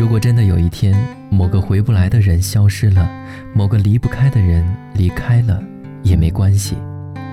如果真的有一天，某个回不来的人消失了，某个离不开的人离开了，也没关系，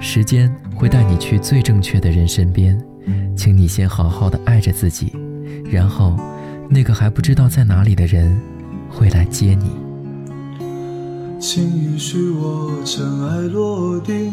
时间会带你去最正确的人身边，请你先好好的爱着自己，然后，那个还不知道在哪里的人，会来接你。请允许我尘埃落定，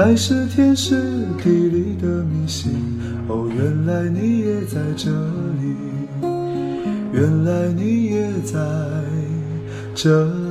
爱是天时地利的迷信，哦，原来你也在这里，原来你也在这里。